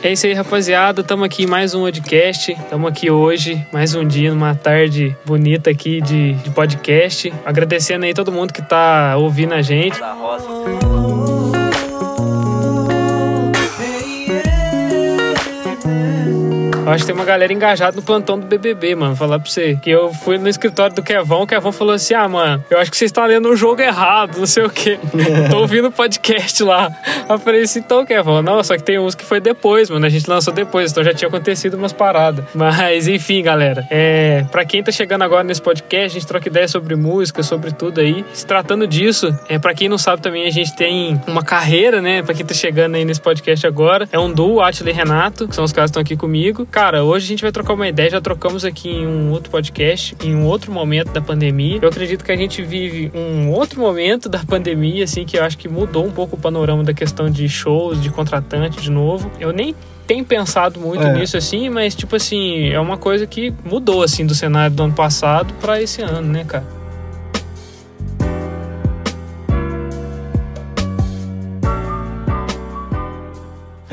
É isso aí, rapaziada. Estamos aqui em mais um podcast. Estamos aqui hoje, mais um dia, numa tarde bonita aqui de, de podcast. Agradecendo aí todo mundo que está ouvindo a gente. Eu acho que tem uma galera engajada no plantão do BBB, mano. Falar pra você. Que eu fui no escritório do Kevão, o Kevão falou assim: Ah, mano, eu acho que você está lendo o jogo errado, não sei o quê. Tô ouvindo o podcast lá. Eu falei assim: então, Kevão, não, só que tem uns que foi depois, mano. A gente lançou depois, então já tinha acontecido umas paradas. Mas, enfim, galera. É, pra quem tá chegando agora nesse podcast, a gente troca ideia sobre música, sobre tudo aí. Se tratando disso, é, pra quem não sabe também, a gente tem uma carreira, né? Pra quem tá chegando aí nesse podcast agora. É um duo, Atila e Renato, que são os caras que estão aqui comigo. Cara, hoje a gente vai trocar uma ideia, já trocamos aqui em um outro podcast, em um outro momento da pandemia. Eu acredito que a gente vive um outro momento da pandemia, assim, que eu acho que mudou um pouco o panorama da questão de shows, de contratante de novo. Eu nem tenho pensado muito É. nisso, assim, mas, tipo assim, é uma coisa que mudou, assim, do cenário do ano passado pra esse ano, né, cara?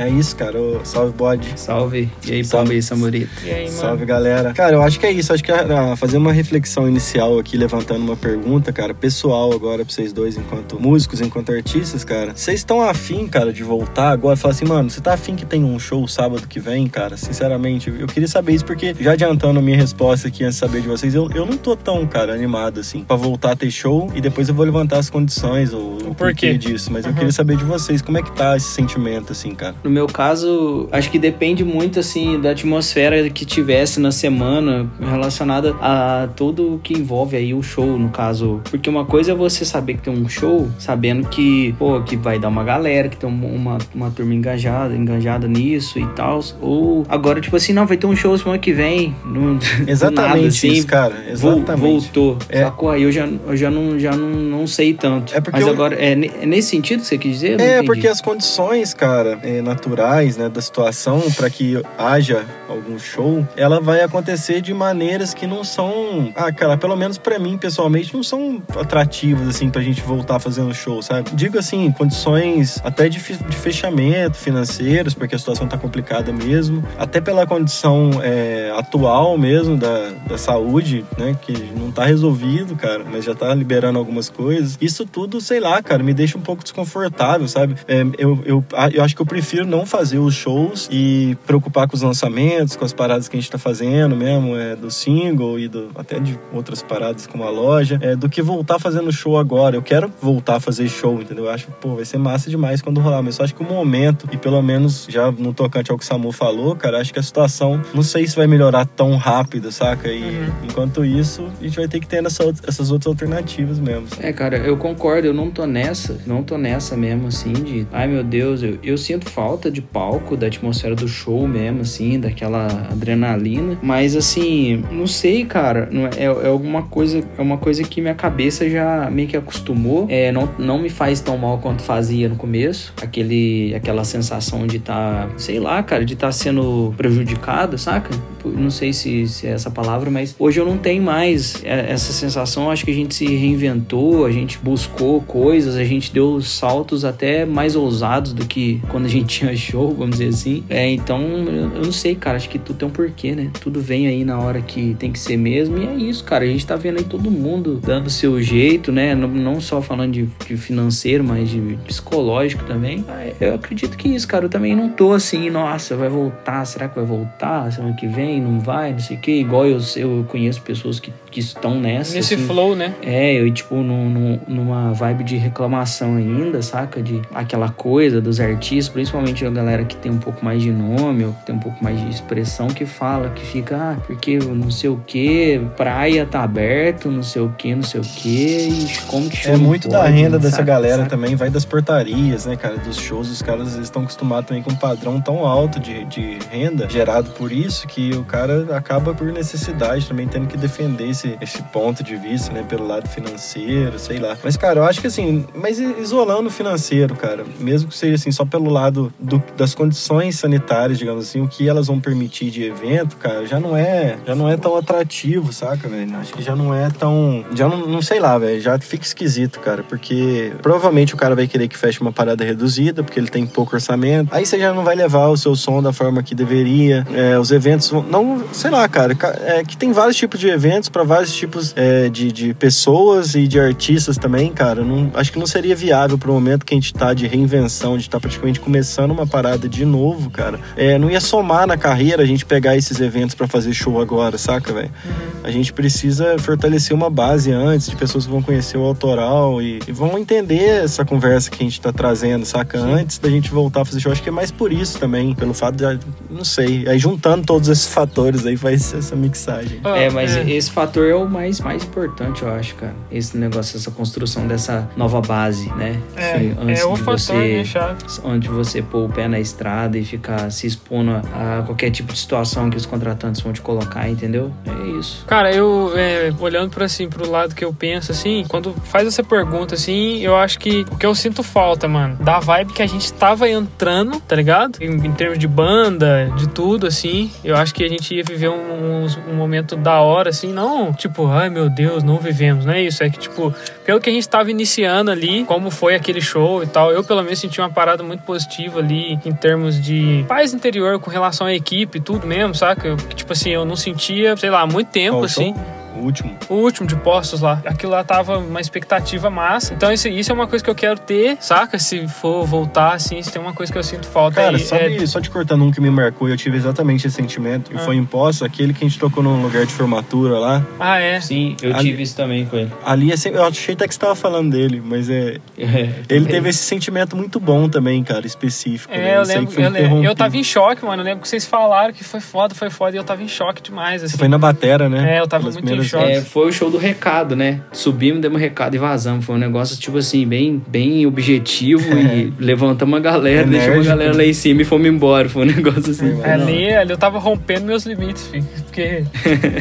É isso, cara. Ô, salve, bode. Salve. E aí, Salve. Pomba e Samurito? Aí, mano? Salve, galera. Cara, eu acho que é isso. Acho que ah, fazer uma reflexão inicial aqui, levantando uma pergunta, cara, pessoal agora pra vocês dois, enquanto músicos, enquanto artistas, cara. Vocês estão afim, cara, de voltar agora? Falar assim, mano, você tá afim que tem um show sábado que vem, cara? Sinceramente, eu queria saber isso porque, já adiantando a minha resposta aqui antes de saber de vocês, eu, eu não tô tão, cara, animado assim, pra voltar a ter show e depois eu vou levantar as condições ou o Por quê? porquê disso. Mas eu Uhum. queria saber de vocês, como é que tá esse sentimento, assim, cara? No meu caso, acho que depende muito, assim, da atmosfera que tivesse na semana relacionada a tudo o que envolve aí o show, no caso. Porque uma coisa é você saber que tem um show, sabendo que, pô, que vai dar uma galera, que tem um- uma, uma turma engajada, engajada nisso e tal. Ou agora, tipo assim, não, vai ter um show semana que vem. No, Exatamente nada, assim, isso, cara. Exatamente. Voltou. É. Sacou? Aí eu já, eu já, não, já não, não sei tanto. É porque Mas eu- agora, é, é nesse sentido que você quis dizer? É, porque as condições, cara, é, naturais, né, da situação para que haja algum show, ela vai acontecer de maneiras que não são, ah, cara, pelo menos pra mim pessoalmente não são atrativas assim pra gente voltar fazendo show, sabe? Digo assim, condições até de, de fechamento financeiros, porque a situação tá complicada mesmo, até pela condição é, atual mesmo da, da saúde, né, que não tá resolvido, cara, mas já tá liberando algumas coisas. Isso tudo, sei lá, cara, me deixa um pouco desconfortável, sabe? É, eu, eu, a- eu acho que eu prefiro não fazer os shows e preocupar com os lançamentos, com as paradas que a gente tá fazendo mesmo, é, do single e do, até de outras paradas como a loja, é, do que voltar fazendo show agora. Eu quero voltar a fazer show, entendeu? Eu acho, pô, vai ser massa demais quando rolar, mas eu acho que o momento, e pelo menos já no tocante ao que o Samu falou, cara, acho que a situação, não sei se vai melhorar tão rápido, saca? E Uhum. enquanto isso, a gente vai ter que ter essa, essas outras alternativas mesmo. É, cara, eu concordo, eu não tô nessa, não tô nessa mesmo, assim, de, ai meu Deus, eu, eu sinto falta de palco, da atmosfera do show mesmo, assim, daquela adrenalina, mas assim, não sei, cara, não é, é alguma coisa, é uma coisa que minha cabeça já meio que acostumou, é, não, não me faz tão mal quanto fazia no começo, aquele, aquela sensação de tá, sei lá, cara, de tá sendo prejudicado, saca? Não sei se, se é essa palavra, mas hoje eu não tenho mais é, essa sensação. Acho que a gente se reinventou, a gente buscou coisas, a gente deu saltos até mais ousados do que quando a gente tinha show, vamos dizer assim. É, então eu, não sei, cara. Acho que tudo tem um porquê, né? Tudo vem aí na hora que tem que ser mesmo. E é isso, cara. A gente tá vendo aí todo mundo dando seu jeito, né? Não, não só falando de, de financeiro, mas de psicológico também. Ah, Eu acredito que isso, cara. Eu também não tô assim, nossa, vai voltar, será que vai voltar semana que vem? Não vai, não sei o que. Igual eu, eu conheço pessoas que, que estão nessa. Nesse assim. flow, né? É, eu, tipo, num- num- numa vibe de reclamação ainda, saca? De aquela coisa dos artistas, principalmente a galera que tem um pouco mais de nome, ou que tem um pouco mais de expressão, que fala, que fica, ah, porque não sei o que, praia tá aberto, não sei o que, não sei o que, e como que show É muito da pode, renda dessa saca? galera Saca? também, vai das portarias, né, cara? Dos shows, os caras eles estão acostumados também com um padrão tão alto de, de renda gerado por isso que o cara acaba por necessidade também tendo que defender esse esse, ponto de vista, né? Pelo lado financeiro, sei lá. Mas, cara, eu acho que assim, mas isolando o financeiro, cara, mesmo que seja assim, só pelo lado do, das condições sanitárias, digamos assim, o que elas vão permitir de evento, cara, já não é, já não é tão atrativo, saca, velho? Acho que já não é tão. Já não, não sei lá, velho. Já fica esquisito, cara, porque provavelmente o cara vai querer que feche uma parada reduzida, porque ele tem pouco orçamento. Aí você já não vai levar o seu som da forma que deveria. É, os eventos não, sei lá, cara, é que tem vários tipos de eventos para vários tipos é, de, de pessoas e de artistas também, cara. Não, acho que não seria viável pro momento que a gente tá de reinvenção, de estar tá praticamente começando uma parada de novo, cara. É, não ia somar na carreira a gente pegar esses eventos para fazer show agora, saca, velho? Uhum. A gente precisa fortalecer uma base antes de pessoas que vão conhecer o autoral e, e vão entender essa conversa que a gente tá trazendo, saca? Sim. Antes da gente voltar a fazer show. Acho que é mais por isso também, pelo fato de, não sei, aí juntando todos esses fatores aí faz essa mixagem. Ah, é, mas é. esse fator é o mais, mais importante, eu acho, cara. Esse negócio, essa construção dessa nova base, né? É, antes é o de fator você, né, Onde você pôr o pé na estrada e ficar se expondo a, a qualquer tipo de situação que os contratantes vão te colocar, entendeu? É isso. Cara, eu é, olhando para assim, pro lado que eu penso assim, quando faz essa pergunta assim, eu acho que o que eu sinto falta, mano, da vibe que a gente tava entrando, tá ligado? Em, em termos de banda, de tudo, assim, eu acho que a gente ia viver um, um, um momento da hora, assim, não tipo, ai meu Deus, não vivemos, não é isso, é que tipo, pelo que a gente tava iniciando ali, como foi aquele show e tal, eu pelo menos senti uma parada muito positiva ali em termos de paz interior com relação à equipe, tudo mesmo, saca? Tipo assim, eu não sentia, sei lá, há muito tempo, Qual assim. Show? O último? O último de postos lá. Aquilo lá tava uma expectativa massa. Então isso, isso é uma coisa que eu quero ter, saca? Se for voltar, assim, se tem uma coisa que eu sinto falta Cara, aí. sabe, é... só te cortando um que me marcou, eu tive exatamente esse sentimento. E ah. foi em Postos, aquele que a gente tocou num lugar de formatura lá. Ah, é? Sim, eu ali, tive isso também com ele. Ali, é eu achei até que você tava falando dele, mas é... é ele teve esse sentimento muito bom também, cara, específico. É, né? eu lembro, eu, lembro. eu tava em choque, mano. Eu lembro que vocês falaram que foi foda, foi foda, e eu tava em choque demais, assim. Você foi na batera, né? É, eu tava Pelas muito em É, foi o show do recado, né? Subimos, demos recado e vazamos. Foi um negócio, tipo assim, bem, bem objetivo e levantamos a galera, Enérgico. deixamos a galera lá em cima e fomos embora. Foi um negócio assim. É, ali, ali eu tava rompendo meus limites, filho. Porque...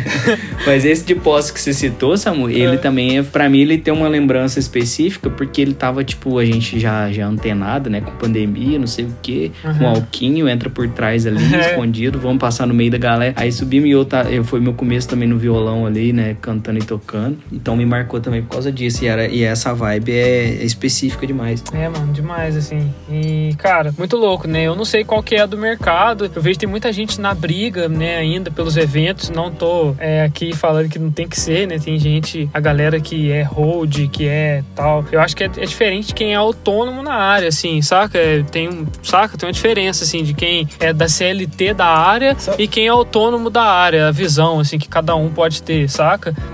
Mas esse de posse que você citou, Samu, é. ele também é, pra mim, ele tem uma lembrança específica, porque ele tava, tipo, a gente já, já antenado, né? Com pandemia, não sei o quê, uhum. com alquinho, entra por trás ali, é. escondido, vamos passar no meio da galera. Aí subimos e eu, tá, eu foi meu começo também no violão ali, né? Cantando e tocando. Então me marcou também por causa disso. E, era, e essa vibe é, é específica demais. É, mano, demais, assim. E, cara, muito louco, né? Eu não sei qual que é a do mercado. Eu vejo que tem muita gente na briga, né, ainda pelos eventos. Não tô é, aqui falando que não tem que ser, né? Tem gente, a galera que é hold, que é tal. Eu acho que é, é diferente de quem é autônomo na área, assim, saca? É, tem um, saca? Tem uma diferença, assim, de quem é da CLT da área e quem é autônomo da área, a visão, assim, que cada um pode ter, saca?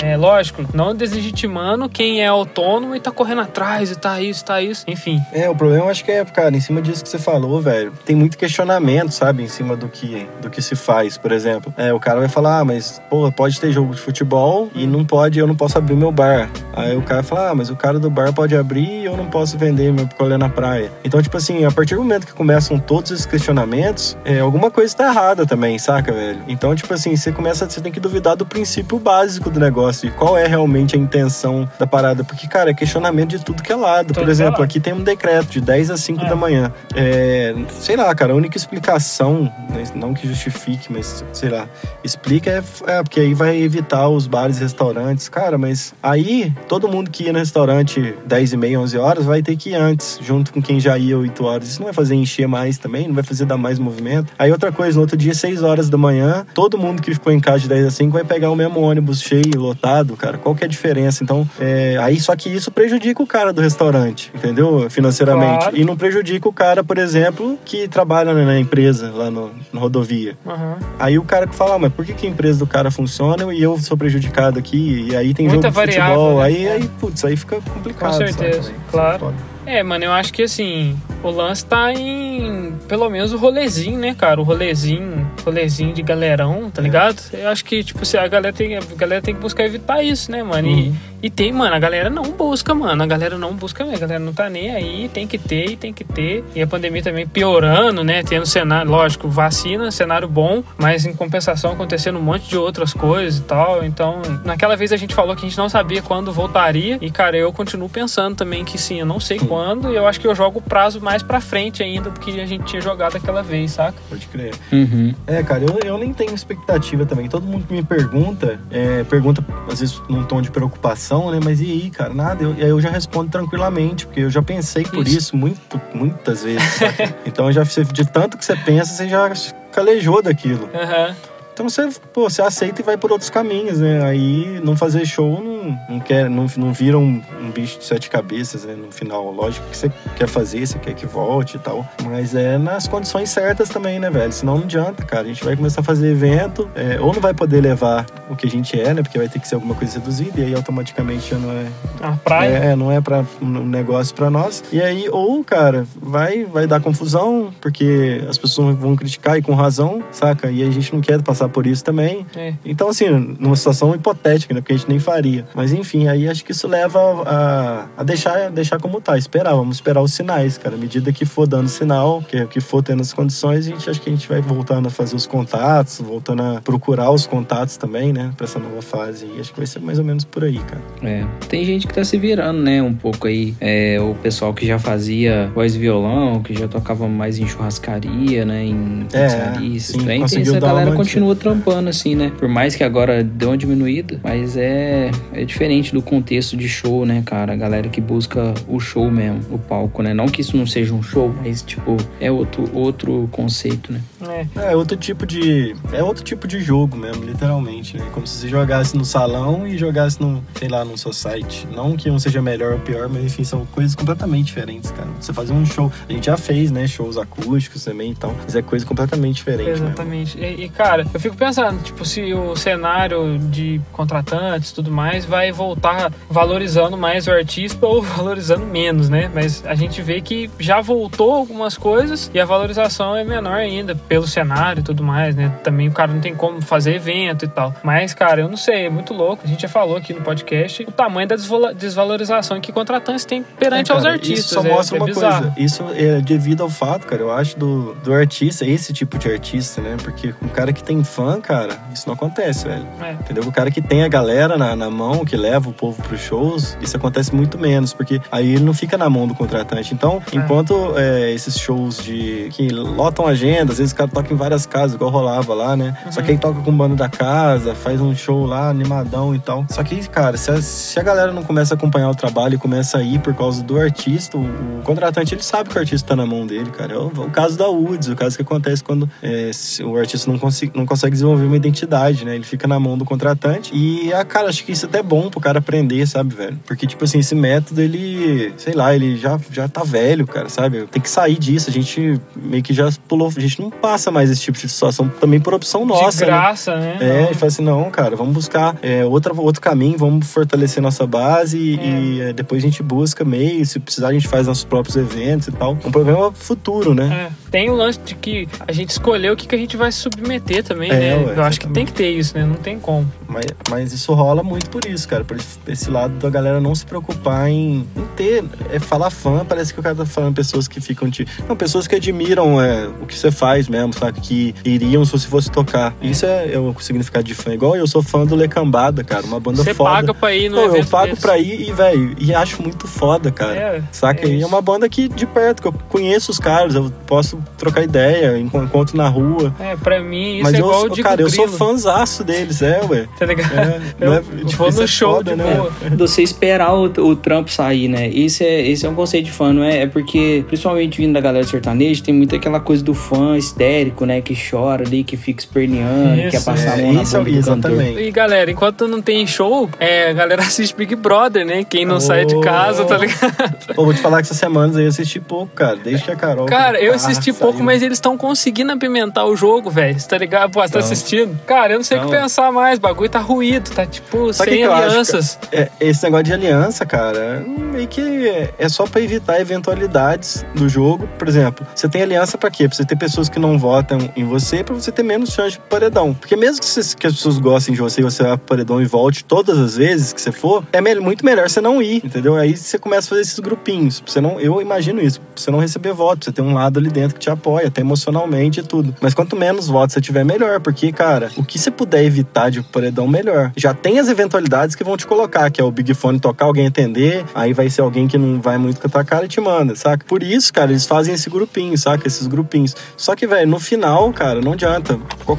É, lógico, não deslegitimando quem é autônomo e tá correndo atrás e tá isso, tá isso, enfim. É, o problema eu acho que é, cara, em cima disso que você falou, velho, tem muito questionamento, sabe, em cima do que, do que se faz, por exemplo. É, o cara vai falar, ah, mas, pô, pode ter jogo de futebol e não pode, eu não posso abrir meu bar. Aí o cara fala, ah, mas o cara do bar pode abrir e eu não posso vender meu picolé na praia. Então, tipo assim, a partir do momento que começam todos esses questionamentos, é, alguma coisa tá errada também, saca, velho? Então, tipo assim, você começa, você tem que duvidar do princípio básico do negócio, de qual é realmente a intenção da parada. Porque, cara, é questionamento de tudo que é lado. Por exemplo, aqui tem um decreto de 10 a 5 é. da manhã. É, sei lá, cara, a única explicação, não que justifique, mas sei lá, explica é, é porque aí vai evitar os bares e restaurantes. Cara, mas aí todo mundo que ia no restaurante 10 e meia, 11 horas vai ter que ir antes, junto com quem já ia 8 horas. Isso não vai fazer encher mais também, não vai fazer dar mais movimento. Aí outra coisa, no outro dia, 6 horas da manhã, todo mundo que ficou em casa de 10 a 5 vai pegar o mesmo ônibus cheio, lotado, cara. Qual que é a diferença? Então, é, aí só que isso prejudica o cara do restaurante, entendeu? Financeiramente. Claro. E não prejudica o cara, por exemplo, que trabalha na empresa, lá no, na rodovia. Uhum. Aí o cara que fala, ah, mas por que, que a empresa do cara funciona e eu sou prejudicado aqui? E aí tem Muita jogo de futebol. Né? Aí, aí, putz, aí fica complicado. Com certeza, sabe? claro. É, mano, eu acho que assim, o lance tá em pelo menos o rolezinho, né, cara? O rolezinho, rolezinho de galerão, tá ligado? Eu acho que, tipo, se a galera tem, a galera tem que buscar evitar isso, né, mano? Uhum. E, E tem, mano, a galera não busca, mano. A galera não busca mesmo. A galera não tá nem aí, tem que ter e tem que ter. E a pandemia também piorando, né? Tendo cenário, lógico, vacina, cenário bom, mas em compensação acontecendo um monte de outras coisas e tal. Então, naquela vez a gente falou que a gente não sabia quando voltaria. E, cara, eu continuo pensando também que sim, eu não sei quando. E eu acho que eu jogo o prazo mais pra frente ainda do que a gente tinha jogado aquela vez, saca? Pode crer. Uhum. É, cara, eu, eu nem tenho expectativa também. Todo mundo que me pergunta, é, pergunta às vezes num tom de preocupação, né? Mas e aí, cara? Nada. Eu, e aí eu já respondo tranquilamente, porque eu já pensei por Isso. isso, muito, muitas vezes. então já de tanto que você pensa, você já calejou daquilo. Aham. Então você, pô, você aceita e vai por outros caminhos, né? Aí não fazer show não, não quer, não, não vira um, um bicho de sete cabeças, né? No final, lógico que você quer fazer, você quer que volte e tal. Mas é nas condições certas também, né, velho? Senão não adianta, cara. A gente vai começar a fazer evento, é, ou não vai poder levar o que a gente é, né? Porque vai ter que ser alguma coisa reduzida, e aí automaticamente já não é, A praia. é, não é para um negócio pra nós. E aí, ou, cara, vai, vai dar confusão, porque as pessoas vão criticar e com razão, saca? E a gente não quer passar por isso também. É. Então, assim, numa situação hipotética, né? Porque a gente nem faria. Mas enfim, aí acho que isso leva a, a deixar, deixar como tá, esperar. Vamos esperar os sinais, cara. À medida que for dando sinal, que, que for tendo as condições, a gente acha que a gente vai voltando a fazer os contatos, voltando a procurar os contatos também, né? Pra essa nova fase. E acho que vai ser mais ou menos por aí, cara. É. Tem gente que tá se virando, né? Um pouco aí. É, o pessoal que já fazia voz e violão, que já tocava mais em churrascaria, né? Em É, pizzaria, esses sim, trem. Conseguiu essa galera continua trampando, assim, né? Por mais que agora deu uma diminuída, mas é, é diferente do contexto de show, né, cara? A galera que busca o show mesmo, o palco, né? Não que isso não seja um show, mas, tipo, é outro, outro conceito, né? É. É outro tipo de. É outro tipo de jogo mesmo, literalmente, né? Como se você jogasse no salão e jogasse no, sei lá, no society. Não que um seja melhor ou pior, mas enfim, são coisas completamente diferentes, cara. Você fazer um show. A gente já fez, né? Shows acústicos também e tal. Mas é coisa completamente diferente. Exatamente. E, e, cara, eu fico pensando, tipo, se o cenário de contratantes e tudo mais vai voltar valorizando mais o artista ou valorizando menos, né? Mas a gente vê que já voltou algumas coisas e a valorização é menor ainda pelo cenário e tudo mais, né? Também o cara não tem como fazer evento e tal. Mas, cara, eu não sei, é muito louco. A gente já falou aqui no podcast o tamanho da desvalorização que contratantes têm perante É, aos cara, artistas. Isso só é, mostra é uma bizarro. coisa. Isso é devido ao fato, cara, eu acho, do, do artista, esse tipo de artista, né? Porque um cara que tem fã, cara, isso não acontece, velho. É. Entendeu? O cara que tem a galera na, na mão, que leva o povo pros shows, isso acontece muito menos, porque aí ele não fica na mão do contratante. Então, enquanto é, esses shows de que lotam agenda, às vezes o cara toca em várias casas, igual rolava lá, né? Só que aí toca com o bando da casa, faz um show lá, animadão e tal. Só que, cara, se a, se a galera não começa a acompanhar o trabalho e começa a ir por causa do artista, o, o contratante ele sabe que o artista tá na mão dele, cara. É o, o caso da Woods, o caso que acontece quando é, o artista não, consi- não consegue desenvolver uma identidade, né? Ele fica na mão do contratante. E, ah, cara, acho que isso é até bom pro cara aprender, sabe, velho? Porque, tipo assim, esse método, ele, sei lá, ele já, já tá velho, cara, sabe? Tem que sair disso. A gente meio que já pulou, a gente não passa mais esse tipo de situação também por opção nossa, de né? graça, né? É, a gente fala assim, não, cara, vamos buscar é, outra, outro caminho, vamos fortalecer nossa base e, É. e, é, depois a gente busca meios, se precisar a gente faz nossos próprios eventos e tal. Um problema futuro, né? É, tem o lance de que a gente escolheu o que, que a gente vai submeter também, É, né? ué, Eu acho que tem que ter isso, né? Não tem como. Mas, mas isso rola muito por isso, cara, por esse, lado da galera não se preocupar em, em ter, é, falar fã, parece que o cara tá falando pessoas que ficam te... Não, pessoas que admiram é, o que você faz mesmo, sabe? Que iriam se você fosse tocar. Isso é, é o significado de fã. Igual eu sou fã do Lecambada, cara, uma banda Você foda. paga pra ir no Não, eu pago desse. pra ir e, velho, e acho muito foda, cara. É, Saca? é e é uma banda que de perto, que eu conheço os caras, eu posso trocar ideia, enco- encontro na rua. É, pra mim isso Mas é eu, igual eu, cara, eu sou fãzaço deles, é, ué. Tá ligado? É, Eu não é- vou no isso show foda, de né? boa. Você esperar o, o trampo sair, né? Esse é, esse é um conceito de fã, não é? É porque, principalmente vindo da galera sertaneja, tem muito aquela coisa do fã histérico, né? Que chora ali, que fica esperneando, que quer Isso, passar É, a mão na isso, bunda do cantor. exatamente. E galera, enquanto não tem show, é, a galera assiste Big Brother, né? Quem não Oh. sai de casa, tá ligado? Pô, vou te falar que essas semanas aí eu assisti pouco, cara. Desde que a Carol. Cara, eu assisti saiu. pouco, mas eles estão conseguindo apimentar o jogo, velho. Você tá ligado? Pô, você tá assistindo? Cara, eu não sei o que pensar mais. O bagulho tá ruído, tá tipo que sem que eu acho, alianças. É, esse negócio de aliança, cara, meio que é só pra evitar eventualidades do jogo. Por exemplo, você tem aliança pra quê? Pra você ter pessoas que não votam em você, pra você ter menos chance de paredão. Porque mesmo que, você- que as pessoas gostem de você e você vá pro paredão e volte todas as vezes que você for, é me- muito melhor você não ir, entendeu? Aí você começa a fazer esses grupinhos. Você não, eu imagino isso. Pra você não receber votos, você tem um lado ali dentro que te apoia, até emocionalmente e tudo. Mas quanto menos votos você tiver, melhor. Porque, cara, o que você puder evitar de paredão, melhor. Já tem as eventualidades que vão te colocar, que é o Big Fone tocar, alguém atender, aí vai ser alguém que não vai muito com a tua cara e te manda, saca? Por isso, cara, eles fazem esse grupinho, saca? Esses grupinhos. Só que, velho, no final, cara, não adianta.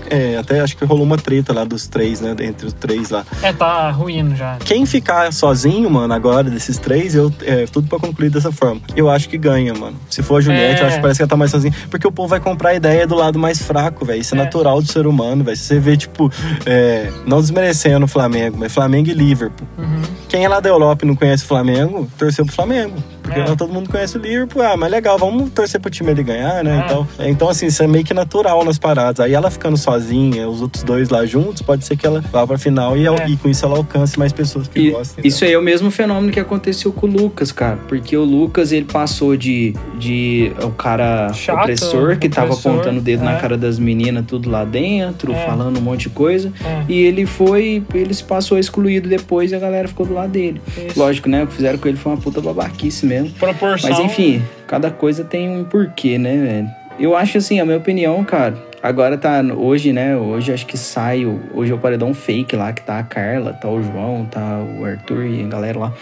É, até acho que rolou uma treta lá dos três, né? Entre os três lá. É, tá ruindo já. Quem ficar sozinho, mano, agora, desses três, eu, é tudo pra concluir dessa forma. Eu acho que ganha, mano. Se for a Juliette, É. eu acho que parece que ela tá mais sozinha. Porque o povo vai comprar a ideia do lado mais fraco, velho. Isso é, É. natural do ser humano, velho. Se você vê, tipo, é, não desmerecendo o Flamengo, mas Flamengo e Liverpool. Uhum. Quem é lá da Europa e não conhece o Flamengo, torceu pro Flamengo. Porque É. lá todo mundo conhece o Liverpool. Ah, mas legal, vamos torcer pro time ele ganhar, né? É. Então, é, então, assim, isso é meio que natural nas paradas. Aí ela ficando sozinha, os outros dois lá juntos, pode ser que ela vá pra final e, É. e com isso ela alcance mais pessoas que E gostem. isso aí é o mesmo fenômeno que aconteceu com o Lucas, cara. Porque o Lucas, ele passou de, de o cara Chato, opressor, que tava opressor, apontando o dedo é. na cara das meninas, tudo lá dentro, É. falando um monte de coisa. É. E ele foi, ele se passou excluído depois e a galera ficou do lado dele. Isso. Lógico, né? O que fizeram com ele foi uma puta babaquice mesmo. Proporção. Mas enfim, cada coisa tem um porquê, né, velho? Eu acho assim, a minha opinião, cara. Agora tá. Hoje, né? Hoje acho que sai. Hoje é o paredão fake lá, que tá a Carla, tá o João, tá o Arthur e a galera lá.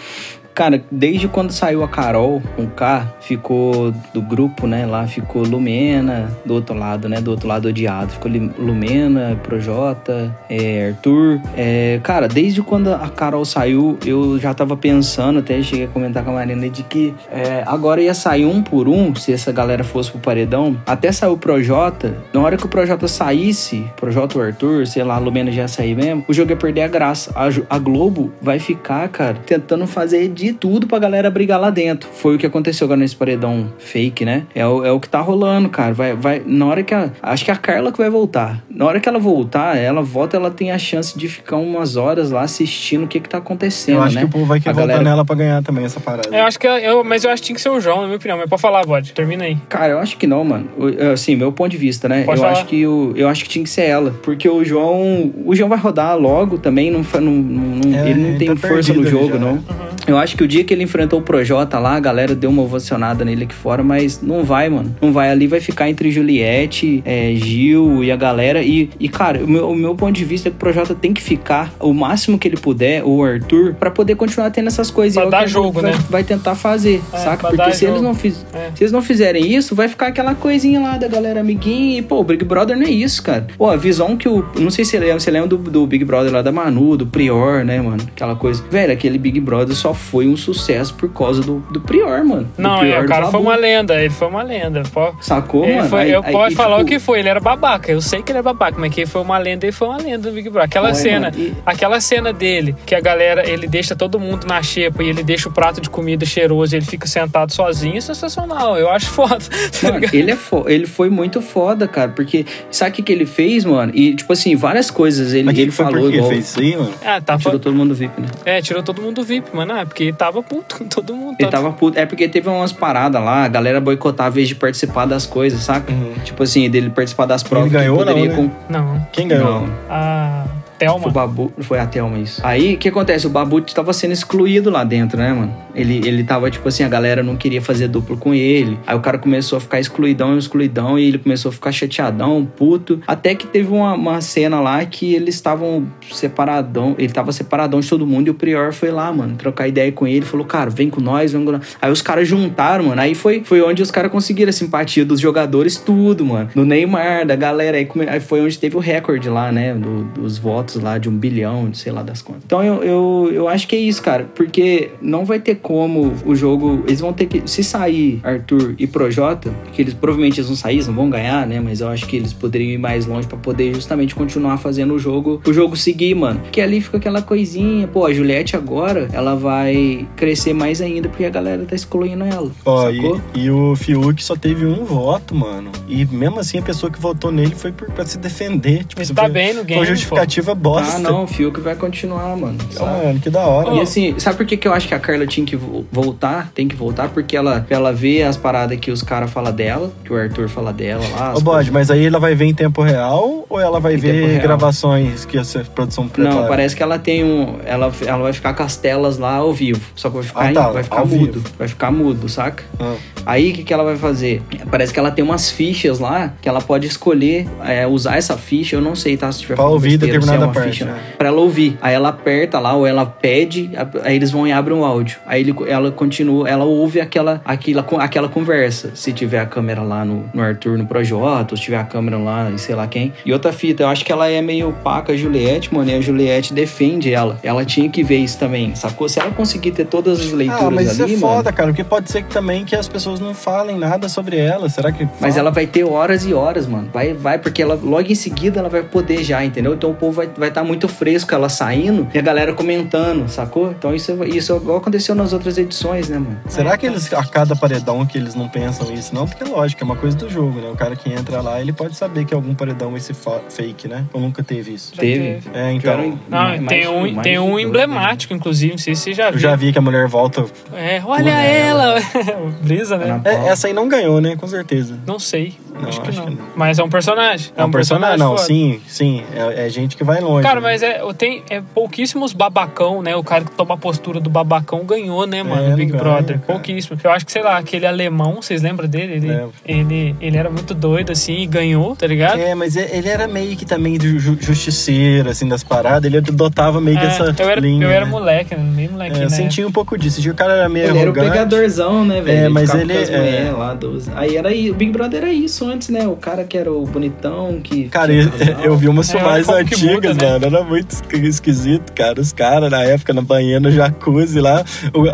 Cara, desde quando saiu a Carol com K, ficou do grupo, né? Lá ficou Lumena do outro lado, né? Do outro lado odiado. Ficou Lumena, Projota, é, Arthur. É, cara, desde quando a Carol saiu, eu já tava pensando, até cheguei a comentar com a Marina, de que é, agora ia sair um por um, se essa galera fosse pro paredão. Até saiu o Projota. Na hora que o Projota saísse, Projota ou Arthur, sei lá, Lumena já ia sair mesmo, o jogo ia perder a graça. A, a Globo vai ficar, cara, tentando fazer de tudo pra galera brigar lá dentro. Foi o que aconteceu agora nesse paredão fake, né? É o, é o que tá rolando, cara. Vai, vai, na hora que a. Acho que é a Carla que vai voltar. Na hora que ela voltar, ela volta, ela tem a chance de ficar umas horas lá assistindo o que que tá acontecendo, Eu acho né? que o povo vai querer voltar galera- nela pra ganhar também essa parada. Eu acho que eu, mas eu acho que tinha que ser o João, na minha opinião. Mas pode falar, Bode. Termina aí. Cara, eu acho que não, mano. Assim, meu ponto de vista, né? Pode eu falar. acho que o, eu acho que tinha que ser ela, porque o João, o João vai rodar logo também, não, não, não- É, ele não ele tem tá força no jogo, já. não. Uhum. Eu acho que o dia que ele enfrentou o Projota lá, a galera deu uma ovacionada nele aqui fora, mas não vai, mano. Não vai ali, vai ficar entre Juliette, é, Gil e a galera. E, e cara, o meu, o meu ponto de vista é que o Projota tem que ficar o máximo que ele puder, o Arthur, pra poder continuar tendo essas coisas. Pra é dar jogo, vai, né? vai tentar fazer, É, saca? Porque se eles não fiz, É. se eles não fizerem isso, vai ficar aquela coisinha lá da galera amiguinha. E, pô, o Big Brother não é isso, cara. Pô, a visão que o. Não sei se você lembra, você lembra do, do Big Brother lá da Manu, do Prior, né, mano? Aquela coisa. Velho, aquele Big Brother só foi um sucesso por causa do, do Prior, mano. Do Não, Prior é, o cara foi uma lenda. Ele foi uma lenda. Sacou, ele mano? foi- Aí- eu aí- posso falar tipo, o que foi. Ele era babaca. Eu sei que ele é babaca, mas que ele foi uma lenda e foi uma lenda do Big Brother. Aquela Foi, cena, mano, e- aquela cena dele, que a galera, ele deixa todo mundo na xepa e ele deixa o prato de comida cheiroso e ele fica sentado sozinho, é sensacional. Eu acho foda. tá Mano, ele, é fo- ele foi muito foda, cara, porque sabe o que, que ele fez, mano? E, tipo assim, várias coisas ele, Mas ele que foi falou quê? igual. Fez isso aí, mano? Ah, tá. Tirou todo mundo do VIP, né? É, tirou todo mundo do VIP, mano. Ah, porque ele tava puto com todo mundo. Ele tava puto. É porque teve umas paradas lá, a galera boicotava a vez de participar das coisas, saca? Tipo assim, dele participar das provas. ganhou que ou não, poderia né? com- Não. Quem ganhou? Não. A Foi o Thelma. Babu, foi a Thelma isso. Aí, o que acontece? O Babu tava sendo excluído lá dentro, né, mano? Ele, ele tava, tipo assim, a galera não queria fazer duplo com ele. Aí o cara começou a ficar excluidão, excluidão, e ele começou a ficar chateadão, puto. Até que teve uma, uma cena lá que eles estavam separadão, ele tava separadão de todo mundo, e o Prior foi lá, mano, trocar ideia com ele, falou, cara, vem com nós, vem com nós. Aí os caras juntaram, mano. Aí foi, foi onde os caras conseguiram a simpatia dos jogadores, tudo, mano. Do Neymar, da galera. Aí, aí foi onde teve o recorde lá, né? do- dos votos lá de um bilhão, de sei lá das contas. Então eu, eu, eu acho que é isso, cara. Porque não vai ter como o jogo. Eles vão ter que. Se sair Arthur e Projota, que eles provavelmente eles vão sair, eles não vão ganhar, né? Mas eu acho que eles poderiam ir mais longe pra poder justamente continuar fazendo o jogo, o jogo seguir, mano. Porque ali fica aquela coisinha. Pô, a Juliette agora, ela vai crescer mais ainda porque a galera tá excluindo ela. Ó, sacou? e, e o Fiuk só teve um voto, mano. E mesmo assim, a pessoa que votou nele foi por, pra se defender. Tipo, Ele isso tá foi, bem no foi game. pô. justificativa bosta. Ah, não, o Fiuk vai continuar, mano. Ah, sabe? mano, que da hora. E assim, sabe por que, que eu acho que a Carla tinha que vo- voltar? Tem que voltar porque ela, ela vê as paradas que os caras falam dela, que o Arthur fala dela lá. Ô, Bode, mas aí ela vai ver em tempo real ou ela vai Em ver gravações que a produção prepara? Não, parece que ela tem um. Ela, ela vai ficar com as telas lá ao vivo. Só que vai ficar, Ah, tá, vai ficar mudo. vivo. Vai ficar mudo, saca? Ah. Aí o que, que ela vai fazer? Parece que ela tem umas fichas lá que ela pode escolher é, usar essa ficha. Eu não sei, tá? Se tiver Pra ouvir é determinada uma parte, ficha, né? Pra ela ouvir. Aí ela aperta lá ou ela pede, aí eles vão e abrem o áudio. Aí ele, ela continua, ela ouve aquela, aquela, aquela conversa. Se tiver a câmera lá no, no Arthur, no Projota, ou se tiver a câmera lá em sei lá quem. E outra fita, eu acho que ela é meio paca a Juliette, mano, e a Juliette defende ela. Ela tinha que ver isso também, sacou? Se ela conseguir ter todas as leituras Ah, mas isso ali, é mano, foda, cara, porque pode ser que também que as pessoas não falem nada sobre ela. Será que. Mas fala? ela vai ter horas e horas, mano. Vai, vai, porque ela logo em seguida ela vai poder já, entendeu? Então o povo vai estar vai tá muito fresco ela saindo e a galera comentando, sacou? Então isso, isso igual aconteceu nas outras edições, né, mano? Será que eles, a cada paredão que eles não pensam isso? Não, porque lógico, é uma coisa do jogo, né? O cara que entra lá, ele pode saber que algum paredão fa- fake, né? Eu nunca teve isso. Já Teve. É, então. Não, mais- tem um, mais tem um dois, emblemático, inclusive, não sei se você já Eu viu. já vi que a mulher volta. É, olha Porra, ela! Brisa, né? É, essa aí não ganhou, né? Com certeza. Não sei. Não, acho que acho não. que não. Mas é um personagem. É um personagem? Não, foda. sim, sim. É, é gente que vai longe. Cara, mas é, tem é, pouquíssimos babacão, né? O cara que toma a postura do babacão ganhou, né, mano? É, o Big Brother. cara. Pouquíssimo. Eu acho que, sei lá, aquele alemão, vocês lembram dele? Ele, Lembro. ele, ele era muito doido, assim, e ganhou, tá ligado? É, mas e- ele era meio que também ju- ju- justiceiro, assim, das paradas. Ele adotava meio que É, essa eu era, linha. eu era né? moleque, né? meio É, molequinho, eu né? senti um pouco disso. O cara era meio Ele era o arrogante. pegadorzão, né, velho? É, mas ele- é. lá, 12. Aí era aí, o Big Brother era isso antes, né? O cara que era o bonitão, que. Cara, tinha eu, vi umas É, filmagens que antigas, muda, né? mano. Era muito esqui- esquisito, cara. Os caras, na época, na banheira, no jacuzzi lá.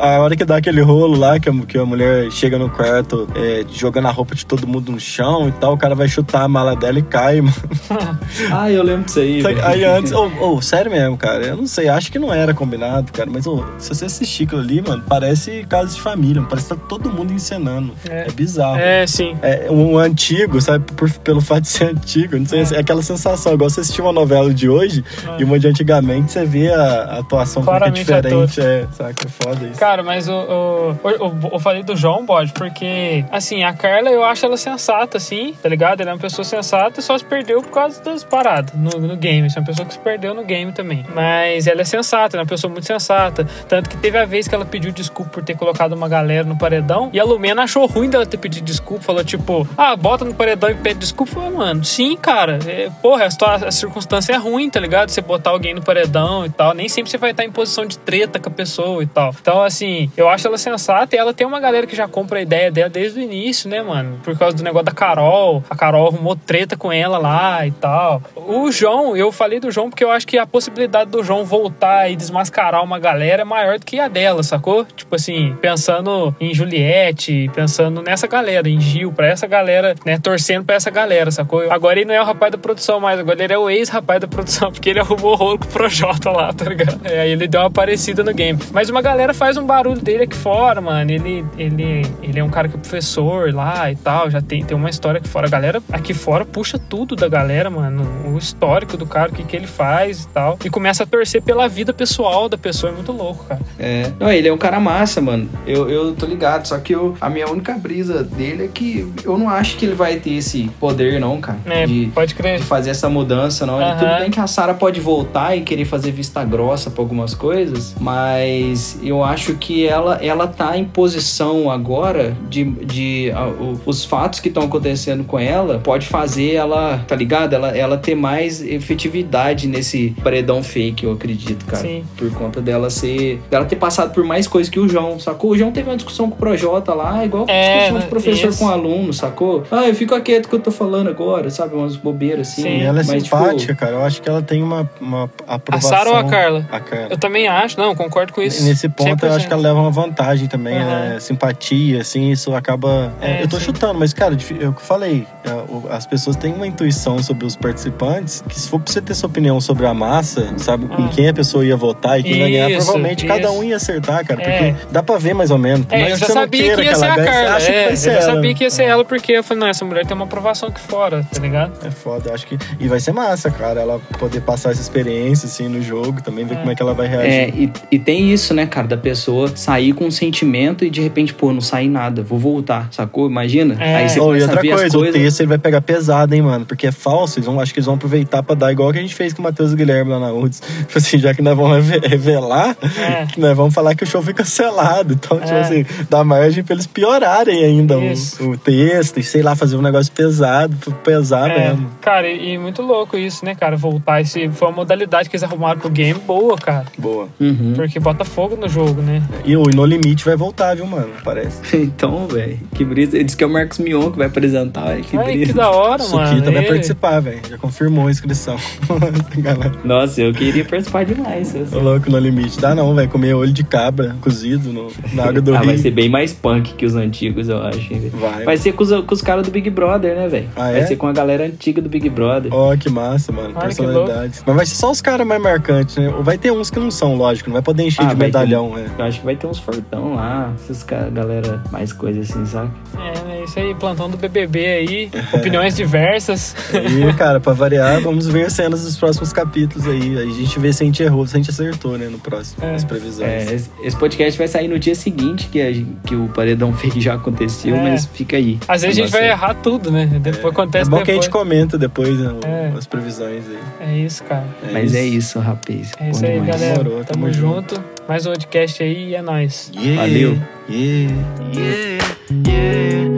A hora que dá aquele rolo lá, que a, que a mulher chega no quarto é, jogando a roupa de todo mundo no chão e tal, o cara vai chutar a mala dela e cai, mano. Ah, eu lembro disso aí. Velho. Aí antes, ô, ô, sério mesmo, cara. Eu não sei, acho que não era combinado, cara. Mas, ô, se você assistir aquilo ali, mano, parece casa de família. Parece que tá todo mundo encenando. É, É. bizarro. É, sim. É, um antigo, sabe? Por- pelo fato de ser antigo. Não sei, É. é aquela sensação. Igual você assistir uma novela de hoje É. e uma de antigamente, você vê a, a atuação é Claramente diferente. É, saca? É foda isso. Cara, mas o- o- eu falei do João Bode, porque, assim, a Carla eu acho ela sensata, assim, tá ligado? Ela é uma pessoa sensata e só se perdeu por causa das paradas no, no game. Isso é uma pessoa que se perdeu no game também. Mas ela é sensata, ela é uma pessoa muito sensata. Tanto que teve a vez que ela pediu desculpa por ter colocado uma galera no paredão e a Lumena achou ruim dela ter pedido desculpa. Falou tipo, ah, bota no paredão e pede desculpa. Mano, sim, cara. É, porra, a, a circunstância é ruim, tá ligado? Você botar alguém no paredão e tal. Nem sempre você vai estar em posição de treta com a pessoa e tal. Então, assim, eu acho ela sensata e ela tem uma galera que já compra a ideia dela desde o início, né, mano? Por causa do negócio da Carol. A Carol arrumou treta com ela lá e tal. O João, eu falei do João porque eu acho que a possibilidade do João voltar e desmascarar uma galera é maior do que a dela, sacou? Tipo assim, pensando em Juliette, pensando nessa galera, em Gil, pra essa galera, né, torcendo pra essa galera, sacou? Agora ele não é o rapaz da produção mais, agora ele é o ex-rapaz da produção, porque ele arrumou o rolo com o Projota lá, tá ligado? É, Aí ele deu uma parecida no game. Mas uma galera faz um barulho dele aqui fora, mano. Ele, ele, ele é um cara que é professor lá e tal, já tem, tem uma história aqui fora. A galera aqui fora puxa tudo da galera, mano. O histórico do cara, o que, que ele faz e tal. E começa a torcer pela vida pessoal da pessoa. É muito louco, cara. É. Não, ele é um cara massa, mano. Eu, eu tô ligado. Só que eu, a minha única brisa dele é que eu não acho que ele vai ter esse poder, não, cara. É, de, pode crer. de fazer essa mudança, não. Aham. Tudo bem que a Sarah pode voltar e querer fazer vista grossa pra algumas coisas, mas eu acho que ela, ela tá em posição agora de. de a- o- os fatos que estão acontecendo com ela pode fazer ela, tá ligado? Ela, ela ter mais efetividade nesse paredão fake, eu acredito, cara. Sim. Por conta dela ser. dela ter passado por mais coisas que o João, sacou? O João teve uma discussão com o Projota lá, igual É, discussão de professor isso. com aluno, sacou? Ah, eu fico quieto que eu tô falando agora, sabe? Umas bobeiras assim. Sim. Ela é mas, tipo, simpática, cara. Eu acho que ela tem uma, uma A aprovação. Sarah ou a Carla? A Carla. Eu também acho, não, concordo com isso. Nesse ponto, eu acho que ela 100%. leva uma vantagem também, Aham. né? Simpatia, assim, isso acaba. é, É, eu tô sim. chutando, mas, cara, eu que falei, é, as pessoas têm uma intuição sobre os participantes que, se for pra você ter sua opinião sobre a massa, sabe, com Ah. quem a pessoa ia votar e quem ia ganhar, Isso, provavelmente cada isso. um ia acertar, cara, É. porque dá pra ver mais ou menos. É, eu já não sabia que ia ser a Carla. É, eu já sabia que ia ser ela, porque eu falei, não, essa essa mulher tem uma aprovação aqui fora, tá ligado? É foda, acho que. E vai ser massa, cara, ela poder passar essa experiência, assim, no jogo, também ver É. como é que ela vai reagir. É, e, e tem isso, né, cara, da pessoa sair com um sentimento e de repente, pô, não sair nada, vou voltar, sacou? Imagina? É. Aí você Oh, e outra coisa, as o coisas. texto ele vai pegar pesado, hein, mano? Porque é falso, eles vão, acho que eles vão aproveitar pra dar igual que a gente fez com o Matheus e Guilherme lá na URDS. Tipo assim, já que nós vamos reve- revelar, É. nós vamos falar que o show foi cancelado. Então, tipo É. assim, dá margem pra eles piorarem ainda o, o texto e, sei lá, fazer um negócio pesado, pesar É, mesmo. cara, e, e muito louco isso, né, cara? Voltar. Esse, foi uma modalidade que eles arrumaram pro game boa, cara. Boa. Uhum. Porque bota fogo no jogo, né? E o No Limite vai voltar, viu, mano? Parece. Então, velho, que brisa. Ele disse que é o Marcos Mion que vai apresentar, velho, que Ai, brisa. que da hora, mano. Suquita vai E- participar, velho. Já confirmou a inscrição. Nossa, eu queria participar demais. Ô, você- louco no limite. Dá não, velho. Comer olho de cabra cozido no, na água do ah, rio. vai ser bem mais punk que os antigos, eu acho. Vai. Vai ser com os, com os caras do Big Brother, né, velho? Ah, vai é? ser com a galera antiga do Big Brother. Ó, que massa, mano. Olha Personalidades. Mas vai ser só os caras mais marcantes, né? Ou vai ter uns que não são, lógico. Não vai poder encher Ah, de vai ter medalhão, né? Eu acho que vai ter uns fortão lá, essas ca- galera mais coisas assim, saca? É? Isso aí, plantão do BBB aí. opiniões diversas. E, cara, pra variar, vamos ver cenas dos próximos capítulos aí. Aí a gente vê se a gente errou, se a gente acertou, né? No próximo, É. as previsões. É, esse- podcast vai sair no dia seguinte que, a que o paredão fake já aconteceu, É. mas fica aí. Às vezes a gente vai errar tudo, né? Depois É acontece bom que a depois. gente comenta depois né, É. as previsões aí. É isso, cara. Mas é isso, rapaz. É isso aí, demais. galera. Demorou, tamo, tamo junto. Mais um podcast aí e é nóis. Yeah, Valeu. Yeah. Yeah, yeah.